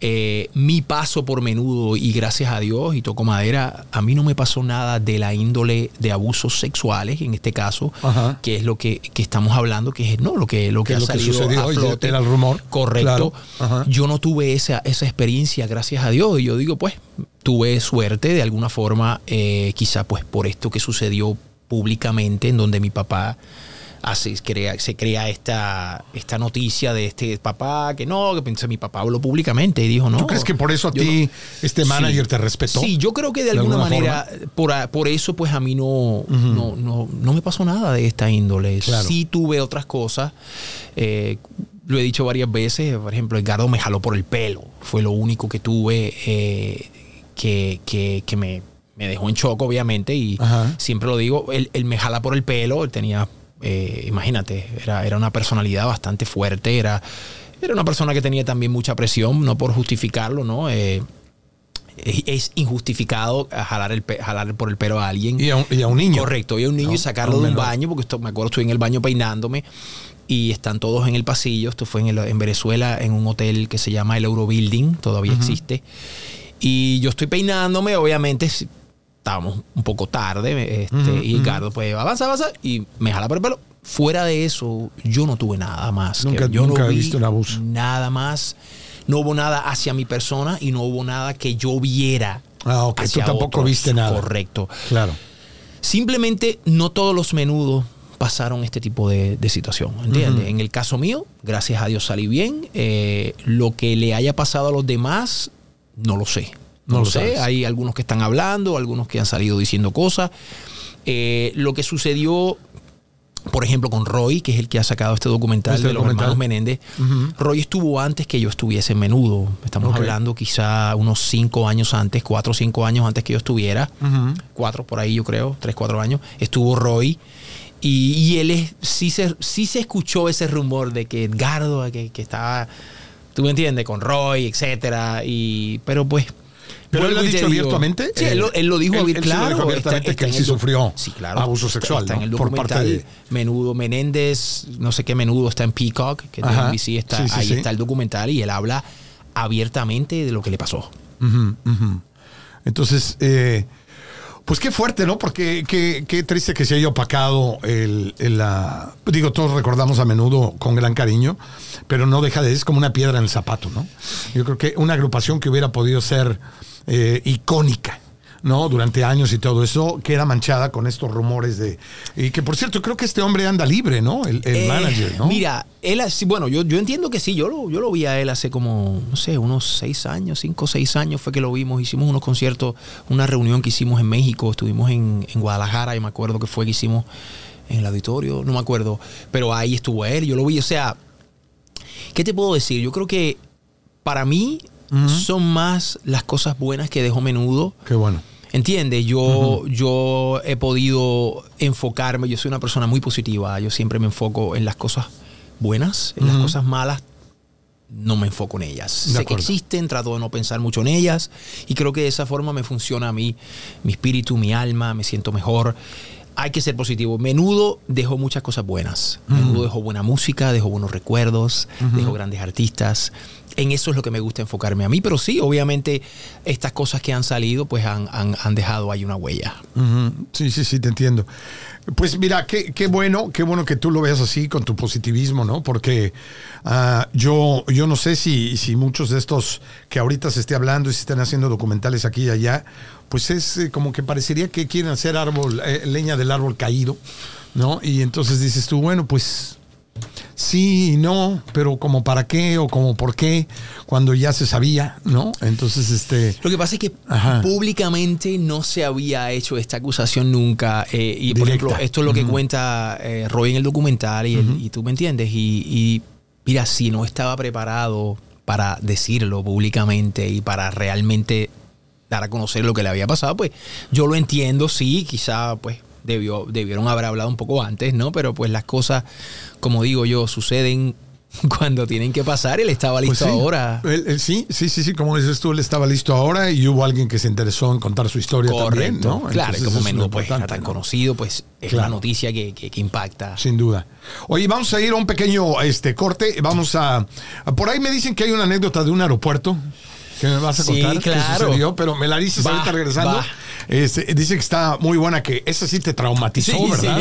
B: eh, mi paso por menudo y gracias a Dios y toco madera, a mí no me pasó nada de la índole de abusos sexuales, en este caso,
A: Ajá.
B: que es lo que, que estamos hablando, que es no lo que, lo que
A: Que
B: ha
A: lo que
B: salido
A: sucedió,
B: a flote.
A: era el rumor.
B: Correcto.
A: Claro.
B: Yo no tuve esa, esa experiencia, gracias a Dios. Y yo digo, pues, tuve suerte de alguna forma, eh, quizá pues por esto que sucedió públicamente, en donde mi papá hace, crea, se crea esta, esta noticia de este papá, que no, que pensé, mi papá habló públicamente y dijo, no.
A: ¿Tú crees que por eso a ti
B: no-
A: este manager
B: Sí.
A: te respetó?
B: Sí, yo creo que de
A: ¿De
B: alguna,
A: alguna
B: manera, por, por eso pues a mí no, no, no, no me pasó nada de esta índole.
A: Claro.
B: Sí tuve otras cosas. eh, lo he dicho varias veces, por ejemplo, Edgardo me jaló por el pelo. Fue lo único que tuve eh, que, que, que me, me dejó en shock, obviamente. Y
A: Ajá.
B: siempre lo digo, él, él me jala por el pelo. Él tenía, eh, imagínate, era, era una personalidad bastante fuerte. Era, era una persona que tenía también mucha presión, no por justificarlo, ¿no? Eh, es, injustificado jalar, el, jalar por el pelo a alguien.
A: Y a un, y a un niño.
B: Correcto, y a un niño
A: No,
B: y sacarlo de un baño, porque esto, me acuerdo, estoy en el baño peinándome y están todos en el pasillo. Esto fue en, el- en Venezuela, en un hotel que se llama el Eurobuilding, todavía existe. Y yo estoy peinándome, obviamente estábamos un poco tarde, este,
A: Ujú,
B: y Ricardo pues avanza, avanza, y me jala por el pelo. Fuera de eso, yo no tuve nada más. que-
A: Nunca-
B: yo
A: nunca
B: no
A: he
B: vi
A: visto abuso.
B: Nada más. No hubo nada hacia mi persona y no hubo nada que yo viera.
A: Ah, ok. Tú tampoco
B: otros.
A: viste nada.
B: Correcto.
A: Claro.
B: Simplemente no todos los menudos pasaron este tipo de, de situación, ¿entiendes? En el caso mío, gracias a Dios salí bien. Eh, lo que le haya pasado a los demás, no lo sé.
A: No
B: No,
A: lo
B: sé.
A: sabes.
B: Hay algunos que están hablando, algunos que han salido diciendo cosas. Eh, lo que sucedió, por ejemplo, con Roy, que es el que ha sacado este documental
A: Este
B: de los hermanos Menéndez. Roy estuvo antes que yo estuviese en menudo. Estamos hablando quizá unos cinco años antes, cuatro o cinco años antes que yo estuviera cuatro por ahí, yo creo, tres, cuatro años, estuvo Roy. Y, y él es, sí, se, sí se escuchó ese rumor de que Edgardo, que, que estaba, tú me entiendes, con Roy, etcétera. Y, pero pues.
A: Pero él lo ha dicho abiertamente.
B: Sí, él, lo- él lo dijo
A: Él-
B: abier-
A: él sí lo
B: claro.
A: dijo abiertamente
B: está-
A: que él sí sufrió
B: sí, claro,
A: abuso sexual,
B: Está
A: ¿no?
B: en el
A: Por parte de-
B: Menudo Menéndez, no sé qué menudo, está en Peacock, que es de. NBC, está,
A: Sí,
B: ahí está el documental y él habla abiertamente de lo que le pasó.
A: Entonces, eh, pues qué fuerte, ¿no? Porque qué, qué triste que se haya opacado el, la... Digo, todos recordamos a menudo con gran cariño, pero no deja de... Es como una piedra en el zapato, ¿no? Yo creo que una agrupación que hubiera podido ser eh, icónica, ¿no? Durante años y todo eso, queda manchada con estos rumores de... Y que, por cierto, creo que este hombre anda libre, ¿no? El, el
B: Eh,
A: manager, ¿no?
B: Mira, él así, bueno, yo, yo entiendo que sí, yo lo, yo lo vi a él hace como, no sé, unos seis años, cinco o seis años fue que lo vimos, hicimos unos conciertos, una reunión que hicimos en México, estuvimos en, en Guadalajara y me acuerdo que fue que hicimos en el auditorio, no me acuerdo, pero ahí estuvo él, yo lo vi, o sea, ¿qué te puedo decir? Yo creo que para mí son más las cosas buenas que dejó menudo.
A: Qué bueno.
B: ¿Entiendes? Yo, yo he podido enfocarme, yo soy una persona muy positiva, yo siempre me enfoco en las cosas buenas, en las cosas malas no me enfoco en ellas.
A: De
B: sé que existen, trato de no pensar mucho en ellas y creo que de esa forma me funciona a mí, mi espíritu, mi alma, me siento mejor. Hay que ser positivo. Menudo dejó muchas cosas buenas. Menudo dejó buena música, dejó buenos recuerdos, dejó grandes artistas. En eso es lo que me gusta enfocarme a mí. Pero sí, obviamente, estas cosas que han salido, pues han, han- dejado ahí una huella.
A: Sí, sí, sí, te entiendo. Pues mira, qué, qué bueno, qué bueno que tú lo veas así con tu positivismo, ¿no? Porque ah, yo, yo no sé si, si muchos de estos que ahorita se esté hablando y se estén haciendo documentales aquí y allá, pues es eh, como que parecería que quieren hacer árbol, eh, leña del árbol caído, ¿no? Y entonces dices tú, bueno, pues sí y no, pero como para qué o como por qué, cuando ya se sabía, ¿no? Entonces, este...
B: Lo que pasa es que
A: Ajá.
B: públicamente no se había hecho esta acusación nunca. eh, y por ejemplo, esto es lo que cuenta eh, Roy en el documental y, tú me entiendes. Y, y, mira, si no estaba preparado para decirlo públicamente y para realmente dar a conocer lo que le había pasado, pues yo lo entiendo, sí, quizá pues debió, debieron haber hablado un poco antes, ¿no? Pero pues las cosas, como digo yo, suceden cuando tienen que pasar. Él estaba
A: Pues
B: listo
A: sí.
B: ahora.
A: Él- él sí, sí, sí, sí, como dices tú, él estaba listo ahora y hubo alguien que se interesó en contar su historia también,
B: Correcto.
A: ¿no?
B: Claro,
A: Entonces,
B: como menudo pues, era tan
A: ¿no?
B: conocido, pues es
A: Claro.
B: una noticia que, que- que impacta.
A: Sin duda. Oye, vamos a ir a un pequeño este, corte. Vamos a, a- Por ahí me dicen que hay una anécdota de un aeropuerto que me vas a
B: Sí,
A: contar qué
B: claro.
A: sucedió, pero me la dices
B: Va,
A: ahorita regresando.
B: va.
A: Este, dice que está muy buena, que esa sí te traumatizó,
B: Sí, sí,
A: ¿verdad?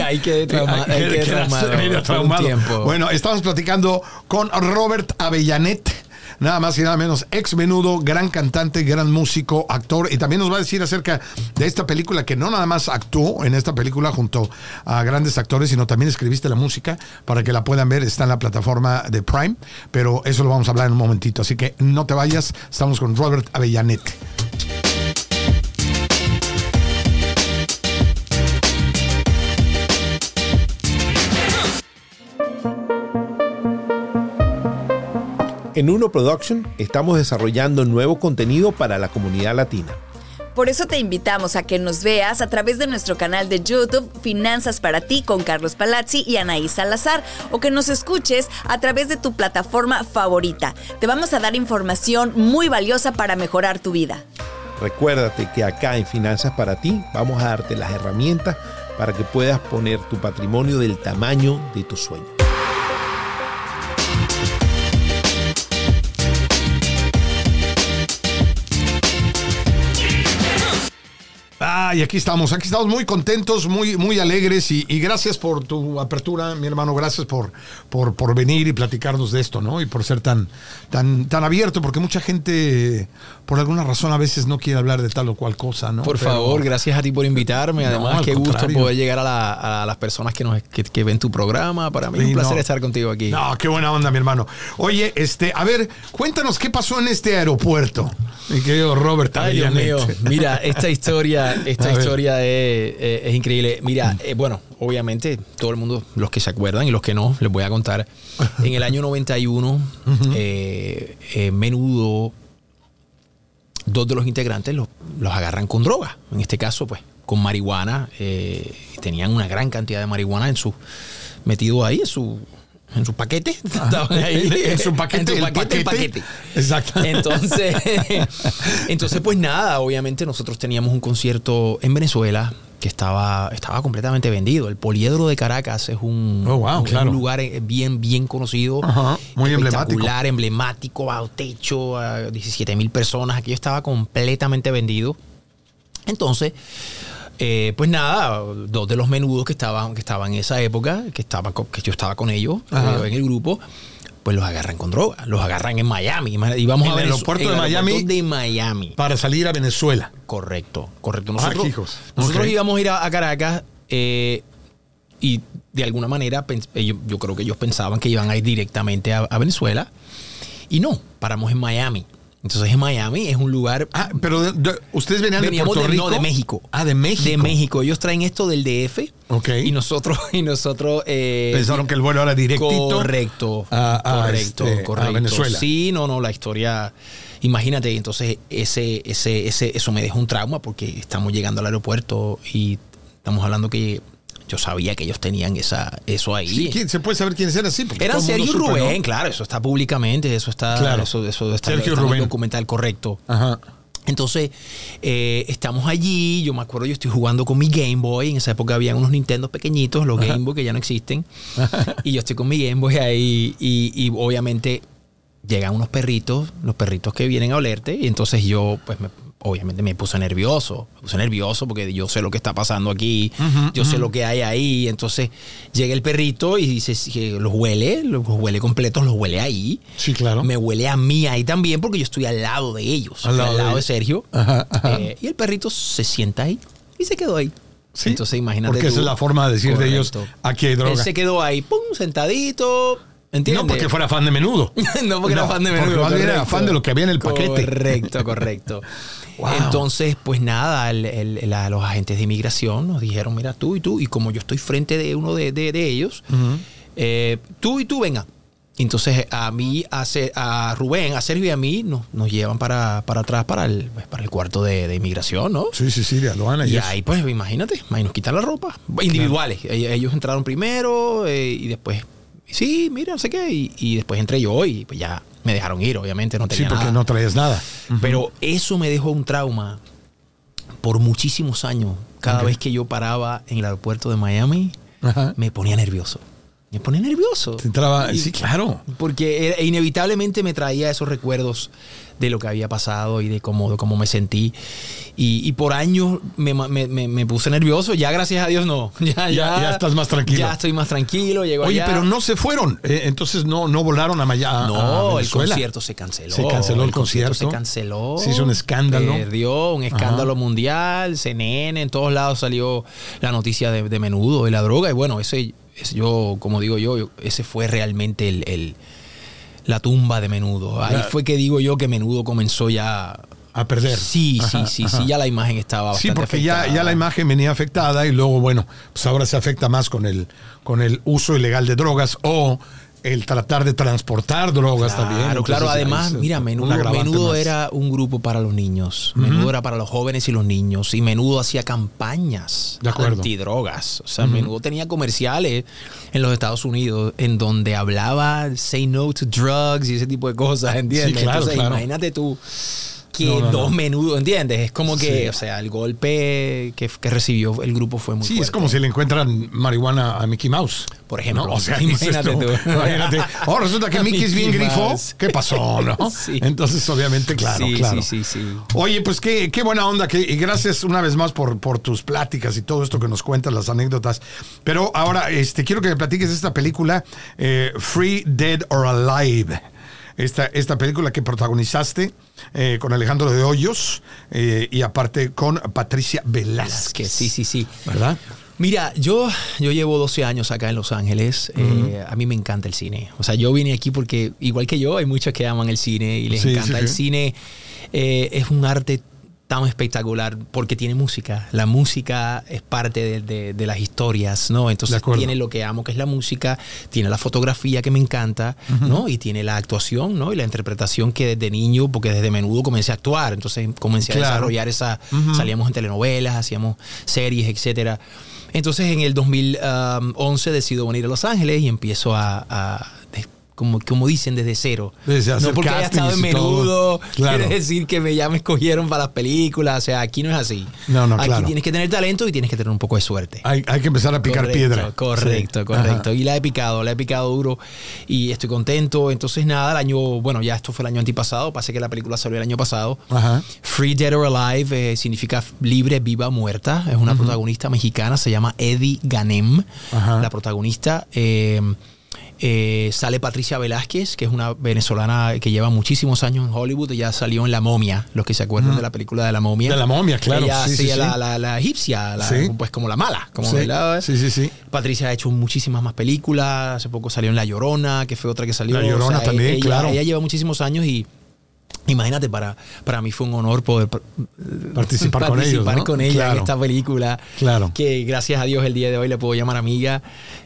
B: trauma-
A: Eh,
B: ahí quedé
A: quedaste
B: traumado un
A: traumado.
B: tiempo.
A: Bueno, estamos platicando con Robert Avellanet. Nada más y nada menos, ex menudo, gran cantante, gran músico, actor, y también nos va a decir acerca de esta película que no nada más actuó en esta película junto a grandes actores, sino también escribiste la música para que la puedan ver, está en la plataforma de Prime, pero eso lo vamos a hablar en un momentito, así que no te vayas, estamos con Robert Avellanet.
D: En Uno Production estamos desarrollando nuevo contenido para la comunidad latina.
E: Por eso te invitamos a que nos veas a través de nuestro canal de YouTube Finanzas para ti con Carlos Palazzi y Anaís Salazar o que nos escuches a través de tu plataforma favorita. Te vamos a dar información muy valiosa para mejorar tu vida.
D: Recuérdate que acá en Finanzas para ti vamos a darte las herramientas para que puedas poner tu patrimonio del tamaño de tu sueño.
A: Ah, y aquí estamos, aquí estamos muy contentos, muy, muy alegres y, y gracias por tu apertura, mi hermano, gracias por, por, por venir y platicarnos de esto, ¿no? Y por ser tan, tan, tan abierto, porque mucha gente, por alguna razón, a veces no quiere hablar de tal o cual cosa, ¿no?
B: Por
A: Pero-
B: favor, gracias a ti por invitarme. Además, qué gusto poder llegar a, la- a las personas que, nos, que, que ven tu programa. Para mí es
A: Sí,
B: un placer
A: no.
B: estar contigo aquí.
A: No, qué buena onda, mi hermano. Oye, este, a ver, cuéntanos qué pasó en este aeropuerto, mi querido Robert.
B: Ay, Dios mío. Mira, esta historia, esta
A: A
B: historia es, es- es increíble. Mira, eh, bueno, obviamente, todo el mundo, los que se acuerdan y los que no, les voy a contar. En el año 91, eh, eh, menudo, dos de los integrantes los, los agarran con droga. En este caso, pues, con marihuana. eh, tenían una gran cantidad de marihuana en su metido ahí, en su. En su paquete. Ahí.
A: En su paquete,
B: En su paquete, el
A: paquete.
B: paquete.
A: Exacto.
B: Entonces, entonces, pues nada, obviamente nosotros teníamos un concierto en Venezuela que estaba, estaba completamente vendido. El Poliedro de Caracas es un,
A: Oh, wow,
B: un
A: claro.
B: lugar eh, bien, bien conocido.
A: Ajá, muy emblemático.
B: espectacular, emblemático, bajo techo, a 17 mil personas. Aquello estaba completamente vendido. Entonces, eh, pues nada, dos de los menudos que estaban, que estaban en esa época, que, estaba, que yo estaba con ellos
A: Ajá.
B: eh, en el grupo, pues los agarran con droga, los agarran en Miami. Y vamos
A: En
B: a
A: el aeropuerto
B: en
A: de
B: el
A: Miami.
B: aeropuerto de Miami.
A: Para salir a Venezuela.
B: Correcto, correcto.
A: Ah,
B: Nosotros, íbamos a ir a, a Caracas eh, y de alguna manera ellos- yo creo que ellos pensaban que iban a ir directamente a, a Venezuela y no, paramos en Miami. Entonces en Miami es un lugar...
A: Ah, pero de- de- ustedes venían de Puerto
B: de,
A: Rico.
B: no, de México.
A: Ah, de México.
B: De México. Ellos traen esto del DF.
A: Ok.
B: Y nosotros, y nosotros eh,
A: Pensaron que el vuelo era directito.
B: Correcto.
A: a- a,
B: correcto,
A: este, a
B: correcto.
A: Venezuela.
B: Sí, no, no, la historia. Imagínate, entonces ese, ese, ese, eso me dejó un trauma porque estamos llegando al aeropuerto y estamos hablando que yo sabía que ellos tenían esa, eso ahí.
A: Sí, ¿quién- ¿Se puede saber quiénes eran? Sí, porque
B: Eran Sergio y
A: supo, ¿no?
B: Rubén, claro, eso está públicamente, eso está,
A: Claro.
B: eso, eso está,
A: Sergio
B: está en el
A: Rubén.
B: documental correcto.
A: Ajá.
B: Entonces, eh, estamos allí, yo me acuerdo, yo estoy jugando con mi Game Boy, en esa época había unos Nintendo pequeñitos, los Game Boy que ya no existen, y yo estoy con mi Game Boy ahí y, y obviamente llegan unos perritos, los perritos que vienen a olerte, y entonces yo, pues, me- obviamente me puse nervioso, me puse nervioso porque yo sé lo que está pasando aquí, yo sé lo que hay ahí, entonces llega el perrito y dice que los huele, los huele completos, los huele ahí.
A: Sí, claro.
B: Me huele a mí ahí también porque yo estoy al lado de ellos,
A: Al
B: al
A: lado
B: lado,
A: de.
B: Sergio.
A: Ajá, ajá.
B: Eh, y el perrito se sienta ahí y se quedó ahí.
A: Sí,
B: Entonces imagínate.
A: porque esa
B: tú.
A: es la forma de decir de ellos, aquí hay droga.
B: Él se quedó ahí, pum, sentadito. ¿Entiendes?
A: No porque fuera fan de menudo.
B: no porque era fan de
A: porque
B: menudo.
A: bien era fan de lo que había en el paquete.
B: Correcto, correcto.
A: Wow.
B: Entonces, pues nada, el- el- la- los agentes de inmigración nos dijeron, mira, tú y tú, y como yo estoy frente de uno de, de- de ellos, eh, tú y tú venga. Entonces a mí, a, Ce- a Rubén, a Sergio y a mí nos, nos llevan para, para atrás para el, pues, para el cuarto de, de inmigración, ¿no?
A: Sí, sí, sí, de aduana.
B: Y
A: eso.
B: ahí, pues, imagínate, ahí nos quitan la ropa. Individuales. E- Ellos entraron primero eh, y después, sí, mira, no sé qué. Y, y después entré yo y pues ya me dejaron ir, obviamente, no
A: Sí,
B: tenía
A: porque
B: nada.
A: no traías nada.
B: Pero eso me dejó un trauma por muchísimos años. Cada vez que yo paraba en el aeropuerto de Miami,
A: Ajá.
B: me ponía nervioso. Me ponía nervioso.
A: Te entraba,
B: Y-
A: sí, claro.
B: Porque era- inevitablemente me traía esos recuerdos de lo que había pasado y de cómo, de cómo me sentí. Y, y por años me, me- me- me puse nervioso. Ya, gracias a Dios, no. Ya,
A: Ya- ya estás más tranquilo.
B: Ya estoy más tranquilo. Llego
A: Oye,
B: allá.
A: pero no se fueron. eh, entonces no, no volaron a Miami.
B: No, el concierto se canceló.
A: Se canceló el concierto.
B: Se canceló.
A: Se hizo un escándalo.
B: Perdió un escándalo
A: Ajá.
B: mundial. CNN, en todos lados salió la noticia de, de menudo y la droga. Y bueno, ese, ese yo, como digo yo, yo- ese fue realmente el, el- la tumba de menudo. Ahí
A: La-
B: fue que digo yo que menudo comenzó ya.
A: A perder.
B: Sí,
A: Ajá,
B: sí, sí,
A: ajá.
B: sí, ya la imagen estaba
A: Sí,
B: bastante
A: porque ya, ya la imagen venía afectada y luego, bueno, pues ahora se afecta más con el, con el uso ilegal de drogas o el tratar de transportar drogas
B: Claro,
A: también. Entonces,
B: claro.
A: ahí
B: Además,
A: es
B: mira, menudo, menudo
A: más.
B: era un grupo para los niños. Menudo era para los jóvenes y los niños. Y menudo hacía campañas
A: De acuerdo.
B: antidrogas. O sea, menudo tenía comerciales en los Estados Unidos en donde hablaba say no to drugs y ese tipo de cosas, ¿entiendes?
A: Sí, claro,
B: Entonces,
A: claro.
B: imagínate tú que
A: No, no,
B: dos
A: no.
B: menudos, ¿entiendes? Es como que,
A: Sí.
B: o sea, el golpe que, que recibió el grupo fue muy
A: Sí,
B: fuerte.
A: es como si le encuentran marihuana a Mickey Mouse.
B: Por ejemplo.
A: O sea,
B: Imagínate tú.
A: Imagínate. Oh, resulta que Mickey es bien grifo. ¿Qué pasó, no?
B: Sí.
A: Entonces, obviamente, claro,
B: Sí,
A: claro.
B: sí, sí, sí.
A: Oye, pues qué, qué buena onda. Que, y gracias una vez más por, por tus pláticas y todo esto que nos cuentas, las anécdotas. Pero ahora, este, quiero que me platiques esta película, eh, Free, Dead or Alive. Esta, esta película que protagonizaste eh, con Alejandro de Hoyos eh, y aparte con Patricia Velázquez.
B: Que sí, sí, sí.
A: ¿Verdad?
B: Mira, yo, yo llevo 12 años acá en Los Ángeles. Eh, a mí me encanta el cine. O sea, yo vine aquí porque, igual que yo, hay muchos que aman el cine y les
A: Sí,
B: encanta.
A: sí,
B: el
A: sí.
B: cine eh, es un arte tan espectacular porque tiene música. La música es parte de, de- de las historias, ¿no? Entonces tiene lo que amo, que es la música, tiene la fotografía que me encanta, ¿no? Y tiene la actuación, ¿no? Y la interpretación que desde niño, porque desde menudo comencé a actuar, entonces comencé
A: Claro.
B: a desarrollar esa, salíamos en telenovelas, hacíamos series, etcétera. Entonces en el 2011 decido venir a Los Ángeles y empiezo a, como, como dicen, desde cero.
A: Desde
B: no porque haya estado en menudo,
A: Claro.
B: quiere decir que me, ya me escogieron para las películas. O sea, aquí no es así.
A: No, no,
B: aquí
A: claro.
B: tienes que tener talento y tienes que tener un poco de suerte.
A: Hay, hay que empezar a picar
B: Correcto,
A: piedra.
B: Correcto,
A: Sí.
B: correcto.
A: Ajá.
B: Y la he picado, la he picado duro y estoy contento. Entonces, nada, el año, bueno, ya esto fue el año antipasado, pasa que la película salió el año pasado.
A: Ajá.
B: Free Dead or Alive eh, significa libre, viva, muerta. Es una protagonista mexicana, se llama Eddie Ganem,
A: Ajá.
B: la protagonista. eh, Eh, sale Patricia Velázquez, que es una venezolana que lleva muchísimos años en Hollywood. Ella salió en La Momia, los que se acuerdan de la película de La Momia.
A: De La Momia, claro.
B: Ella
A: Sí, sí.
B: La, la- la egipcia, pues como la mala. Como
A: Sí.
B: la-
A: Sí, sí, sí.
B: Patricia ha hecho muchísimas más películas. Hace poco salió en La Llorona, que fue otra que salió.
A: La Llorona también,
B: ella,
A: claro.
B: Ella lleva muchísimos años y imagínate, para, para mí fue un honor poder par-
A: Participar con ellos,
B: participar
A: ¿no?
B: con ella en esta película.
A: Claro.
B: Que gracias a Dios el día de hoy le puedo llamar amiga.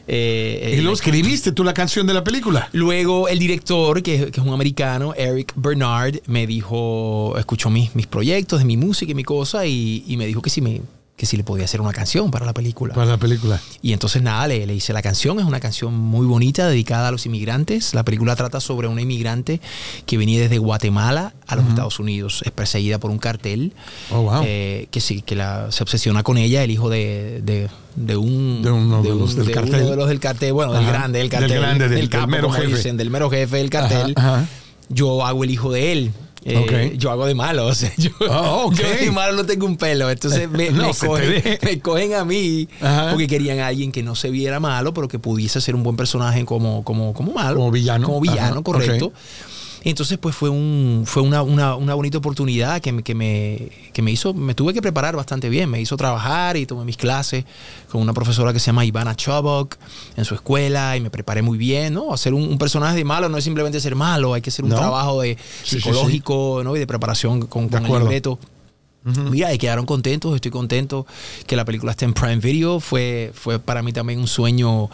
B: Eh,
A: Y
B: eh,
A: luego escribiste tú la canción de la película.
B: Luego el director, que, que es un americano, Eric Bernard, me dijo, escuchó mis, mis proyectos de mi música y mi cosa y, y me dijo que si, me, que si le podía hacer una canción para la película.
A: Para la película.
B: Y entonces nada, le, le hice la canción, es una canción muy bonita dedicada a los inmigrantes. La película trata sobre una inmigrante que venía desde Guatemala a los Estados Unidos, es perseguida por un cartel
A: Oh, wow.
B: eh, que sí, que la, se obsesiona con ella, el hijo de, de, de un
A: De uno de los del
B: de
A: cartel.
B: uno de los del cartel, bueno, del grande, del
A: Del
B: cartel,
A: grande, del- del
B: capo,
A: mero
B: como
A: jefe.
B: dicen, del mero jefe del cartel.
A: Ajá, ajá.
B: Yo hago el hijo de él. Eh. Yo hago de malo, o sea, yo, de malo no tengo un pelo, entonces me,
A: No,
B: cogen, me cogen a mí
A: Ajá.
B: porque querían a alguien que no se viera malo, pero que pudiese ser un buen personaje como, como, como malo.
A: Como villano.
B: Como villano,
A: Ajá,
B: correcto. Entonces, pues fue un fue una, una, una bonita oportunidad que me, que, me, que me hizo, me tuve que preparar bastante bien, me hizo trabajar y tomé mis clases con una profesora que se llama Ivana Chobok en su escuela y me preparé muy bien, ¿no? Hacer un, un personaje de malo no es simplemente ser malo, hay que hacer un
A: No.
B: trabajo de
A: Sí, sí,
B: psicológico, ¿no? Y de preparación con,
A: De
B: con el Mira, y quedaron contentos, estoy contento que la película esté en Prime Video. Fue, fue para mí también un sueño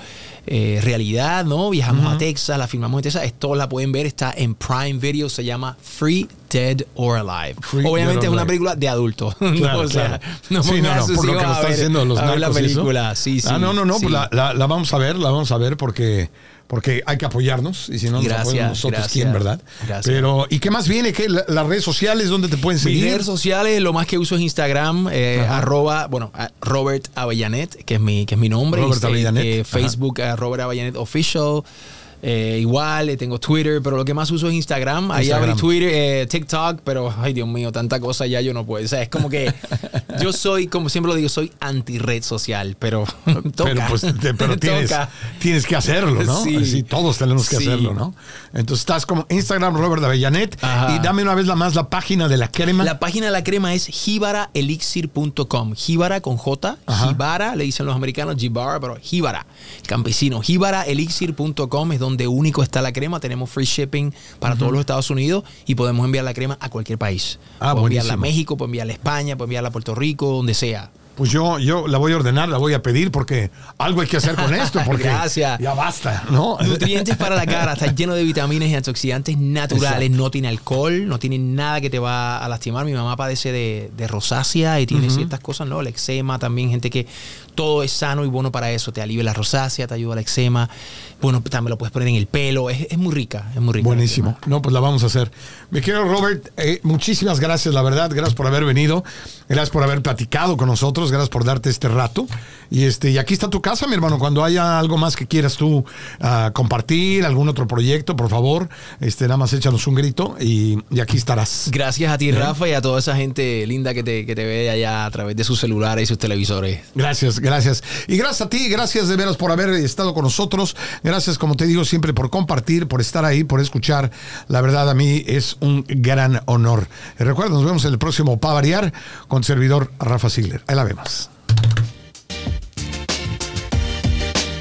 B: eh, realidad, ¿no? Viajamos a Texas, la filmamos en Texas. Esto la pueden ver, está en Prime Video, se llama Free, Dead or Alive.
A: Free,
B: Obviamente
A: or
B: es una
A: Alive.
B: película de adultos. ¿no?
A: Claro,
B: o sea,
A: claro.
B: no
A: Sí, no, no, por lo que están diciendo los
B: la película. Sí, sí.
A: Ah, no, no, no,
B: sí.
A: pues la, la- la vamos a ver, la vamos a ver porque, porque hay que apoyarnos y si no nos
B: Gracias,
A: apoyamos nosotros,
B: gracias.
A: ¿quién, verdad?
B: Gracias.
A: Pero, ¿y qué más viene? ¿Qué, la- ¿Las redes sociales dónde te pueden
B: Mis
A: seguir?
B: redes sociales, lo más que uso es Instagram, eh, arroba, bueno, Robert Avellanet, que es mi, que es mi nombre.
A: Robert
B: y,
A: Avellanet,
B: eh. Facebook, Robert Avellanet Official. Eh, igual, eh, tengo Twitter, pero lo que más uso es Instagram. Ahí
A: Instagram.
B: abrí Twitter, eh, TikTok, pero ay Dios mío, tanta cosa ya yo no puedo. O sea, es como que yo soy, como siempre lo digo, soy anti-red social, pero toca.
A: Pero, pues, te- pero tienes,
B: Toca.
A: tienes que hacerlo, ¿no?
B: Sí.
A: Todos tenemos que
B: Sí.
A: hacerlo, ¿no? Entonces estás como Instagram Robert Avellanet
B: Ajá.
A: y dame una vez la más la página de la crema.
B: La página de la crema es jibaraelixir.com. Jíbara con J. Jibara, le dicen los americanos Jibara, pero Jíbara, campesino. Jibaraelixir.com es donde único está la crema. Tenemos free shipping para todos los Estados Unidos y podemos enviar la crema a cualquier país.
A: Ah,
B: puedo enviarla a. México, puedo enviarla a España, puedo enviarla a Puerto Rico, donde sea.
A: Pues yo, yo la voy a ordenar, la voy a pedir porque algo hay que hacer con esto. Porque
B: Gracias.
A: Ya basta, ¿no?
B: Nutrientes para la cara, está lleno de vitaminas y antioxidantes naturales,
A: Exacto.
B: no tiene alcohol, no tiene nada que te va a lastimar. Mi mamá padece de, de rosácea y tiene ciertas cosas, ¿no? El eczema también, gente que todo es sano y bueno para eso, te alivia la rosácea, te ayuda el eczema. Bueno, también lo puedes poner en el pelo, es, es muy rica, es muy rica.
A: Buenísimo. No, pues la vamos a hacer. Mi querido Robert, eh, muchísimas gracias, la verdad. Gracias por haber venido. Gracias por haber platicado con nosotros. Gracias por darte este rato. Y este, y aquí está tu casa, mi hermano. Cuando haya algo más que quieras tú ah, compartir, algún otro proyecto, por favor, este, nada más échanos un grito y, y aquí estarás.
B: Gracias a ti, Rafa, y a toda esa gente linda que te, que te ve allá a través de sus celulares y sus televisores.
A: Gracias, gracias. Y gracias a ti, gracias de veras por haber estado con nosotros. Gracias, como te digo, siempre por compartir, por estar ahí, por escuchar. La verdad, a mí es un gran honor. Y recuerda, nos vemos en el próximo Pa Variar con servidor Rafa Sigler. Ahí la vemos.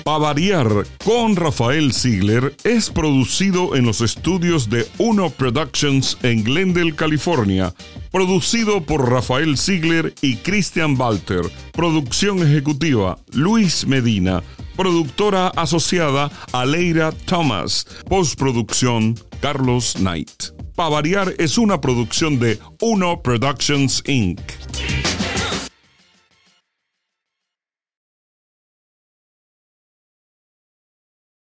F: Pa variar con Rafael Ziegler es producido en los estudios de Uno Productions en Glendale, California. Producido por Rafael Ziegler y Christian Walter. Producción ejecutiva Luis Medina. Productora asociada Aleira Thomas. Postproducción Carlos Knight. Pa variar es una producción de Uno Productions Inc.